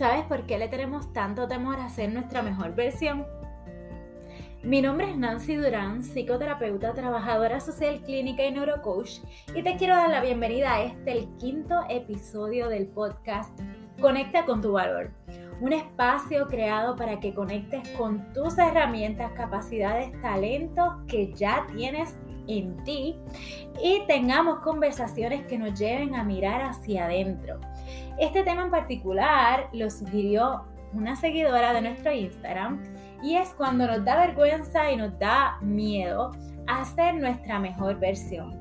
¿Sabes por qué le tenemos tanto temor a ser nuestra mejor versión? Mi nombre es Nancy Durán, psicoterapeuta, trabajadora social clínica y neurocoach, y te quiero dar la bienvenida a este, el quinto episodio del podcast Conecta con tu valor, un espacio creado para que conectes con tus herramientas, capacidades, talentos que ya tienes en ti y tengamos conversaciones que nos lleven a mirar hacia adentro. Este tema en particular lo sugirió una seguidora de nuestro Instagram y es cuando nos da vergüenza y nos da miedo a ser nuestra mejor versión,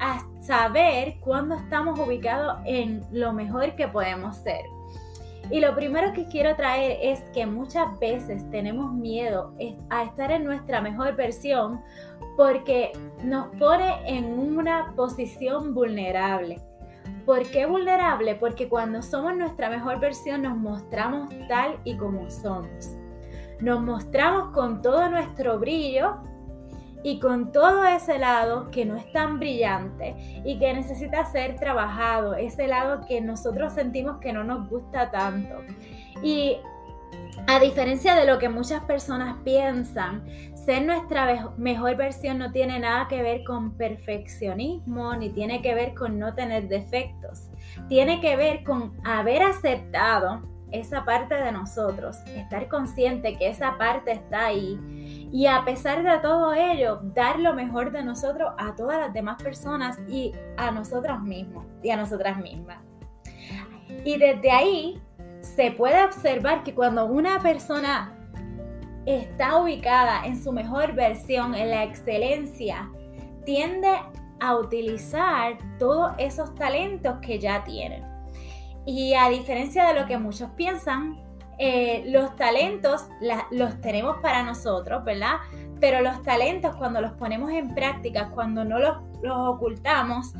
a saber cuándo estamos ubicados en lo mejor que podemos ser. Y lo primero que quiero traer es que muchas veces tenemos miedo a estar en nuestra mejor versión porque nos pone en una posición vulnerable. ¿Por qué vulnerable? Porque cuando somos nuestra mejor versión nos mostramos tal y como somos. Nos mostramos con todo nuestro brillo y con todo ese lado que no es tan brillante y que necesita ser trabajado, ese lado que nosotros sentimos que no nos gusta tanto. Y a diferencia de lo que muchas personas piensan, ser nuestra mejor versión no tiene nada que ver con perfeccionismo ni tiene que ver con no tener defectos. Tiene que ver con haber aceptado esa parte de nosotros, estar consciente que esa parte está ahí y a pesar de todo ello, dar lo mejor de nosotros a todas las demás personas y a nosotros mismos y a nosotras mismas. Y desde ahí se puede observar que cuando una persona está ubicada en su mejor versión, en la excelencia, tiende a utilizar todos esos talentos que ya tienen. Y a diferencia de lo que muchos piensan, eh, los talentos los tenemos para nosotros, ¿verdad? Pero los talentos cuando los ponemos en práctica, cuando no los, los ocultamos,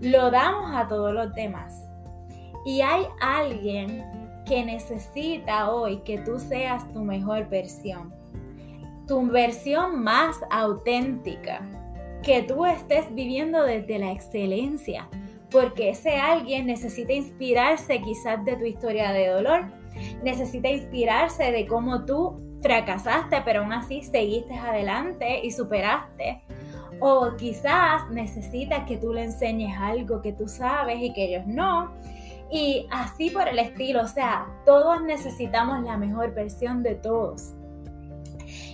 lo damos a todos los demás. Y hay alguien que necesita hoy que tú seas tu mejor versión, tu versión más auténtica, que tú estés viviendo desde la excelencia, porque ese alguien necesita inspirarse quizás de tu historia de dolor, necesita inspirarse de cómo tú fracasaste, pero aún así seguiste adelante y superaste. O quizás necesita que tú le enseñes algo que tú sabes y que ellos no. Y así por el estilo, o sea, todos necesitamos la mejor versión de todos.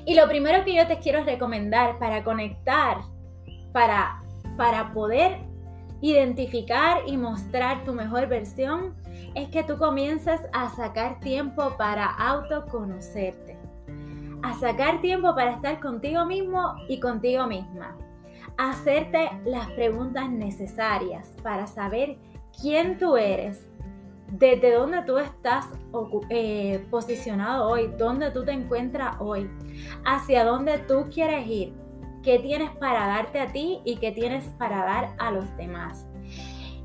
Y lo primero que yo te quiero recomendar para conectar, para, para poder identificar y mostrar tu mejor versión, es que tú comiences a sacar tiempo para autoconocerte, a sacar tiempo para estar contigo mismo y contigo misma, a hacerte las preguntas necesarias para saber quién tú eres, desde dónde tú estás eh, posicionado hoy, dónde tú te encuentras hoy, hacia dónde tú quieres ir, qué tienes para darte a ti y qué tienes para dar a los demás.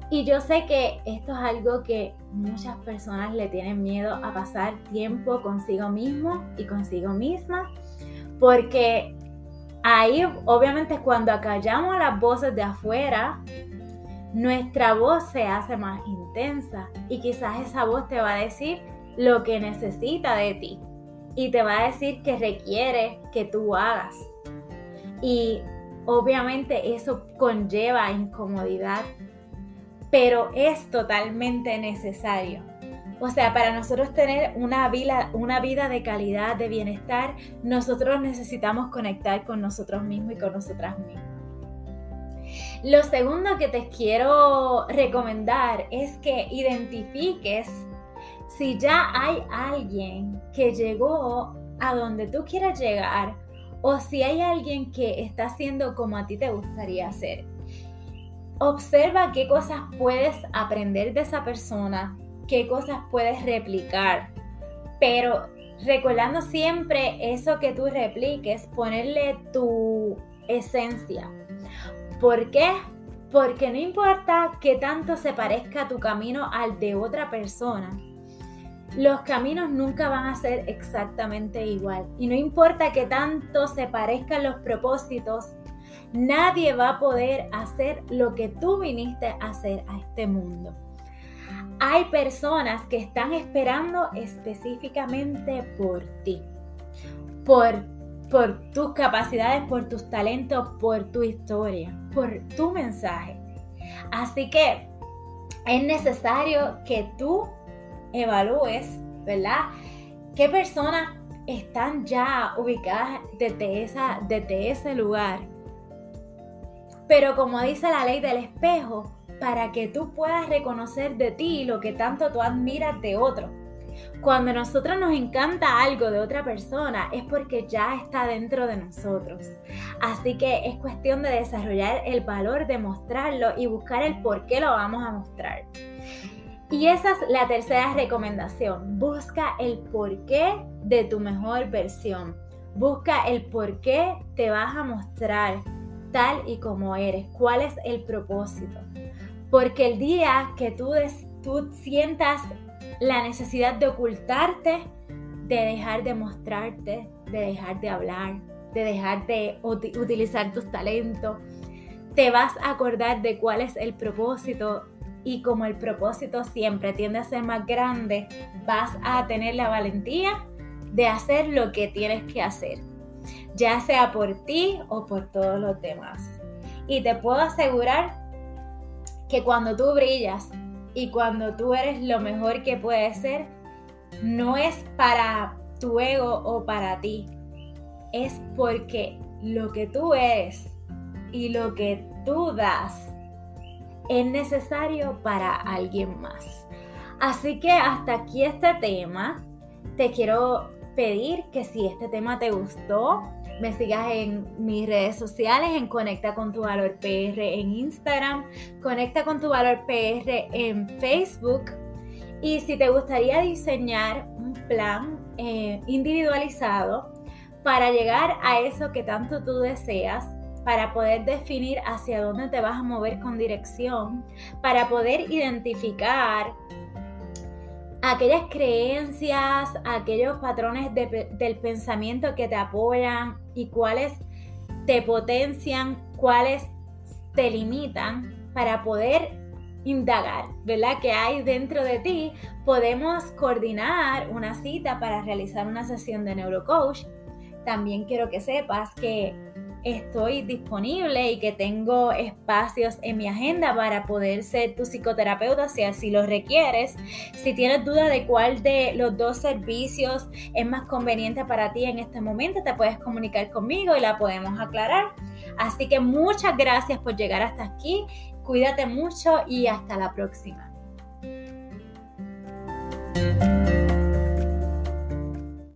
Y yo sé que esto es algo que muchas personas le tienen miedo a pasar tiempo consigo mismo y consigo misma, porque ahí obviamente cuando acallamos las voces de afuera, nuestra voz se hace más intensa y quizás esa voz te va a decir lo que necesita de ti y te va a decir que requiere que tú hagas. Y obviamente eso conlleva incomodidad pero es totalmente necesario. O sea, para nosotros tener una vida, una vida de calidad, de bienestar, nosotros necesitamos conectar con nosotros mismos y con nosotras mismas. Lo segundo que te quiero recomendar es que identifiques si ya hay alguien que llegó a donde tú quieras llegar o si hay alguien que está haciendo como a ti te gustaría hacer. Observa qué cosas puedes aprender de esa persona, qué cosas puedes replicar, pero recordando siempre eso que tú repliques, ponerle tu esencia. ¿Por qué? Porque no importa qué tanto se parezca tu camino al de otra persona, los caminos nunca van a ser exactamente igual. Y no importa qué tanto se parezcan los propósitos, Nadie va a poder hacer lo que tú viniste a hacer a este mundo. hay personas que están esperando específicamente por ti, por, por tus capacidades, por tus talentos, por tu historia, por tu mensaje. Así que es necesario que tú evalúes, ¿verdad? ¿Qué personas están ya ubicadas desde, esa, desde ese lugar? Pero como dice la ley del espejo, para que tú puedas reconocer de ti lo que tanto tú admiras de otro. Cuando a nosotros nos encanta algo de otra persona es porque ya está dentro de nosotros. Así que es cuestión de desarrollar el valor de mostrarlo y buscar el por qué lo vamos a mostrar. Y esa es la tercera recomendación. Busca el porqué de tu mejor versión. Busca el por qué te vas a mostrar tal y como eres. ¿Cuál es el propósito? Porque el día que tú, tú sientas la necesidad de ocultarte, de dejar de mostrarte, de dejar de hablar, de dejar de utilizar tus talentos, te vas a acordar de cuál es el propósito y como el propósito siempre tiende a ser más grande, vas a tener la valentía de hacer lo que tienes que hacer, ya sea por ti o por todos los demás. Y te puedo asegurar que cuando tú brillas y cuando tú eres lo mejor que puedes ser, no es para tu ego o para ti, es porque lo que tú eres y lo que tú das es necesario para alguien más. Así que hasta aquí este tema. Te quiero pedir que si este tema te gustó, me sigas en mis redes sociales, en Conecta con tu Valor PR en Instagram, Conecta con tu Valor PR en Facebook. Y si te gustaría diseñar un plan eh, individualizado para llegar a eso que tanto tú deseas, para poder definir hacia dónde te vas a mover con dirección, para poder identificar aquellas creencias, aquellos patrones del pensamiento que te apoyan y cuáles te potencian, cuáles te limitan para poder indagar, ¿verdad? Que hay dentro de ti, podemos coordinar una cita para realizar una sesión de neurocoach. También quiero que sepas que estoy disponible y que tengo espacios en mi agenda para poder ser tu psicoterapeuta si así lo requieres. Si tienes duda de cuál de los dos servicios es más conveniente para ti en este momento, te puedes comunicar conmigo y la podemos aclarar. Así que muchas gracias por llegar hasta aquí. Cuídate mucho y hasta la próxima.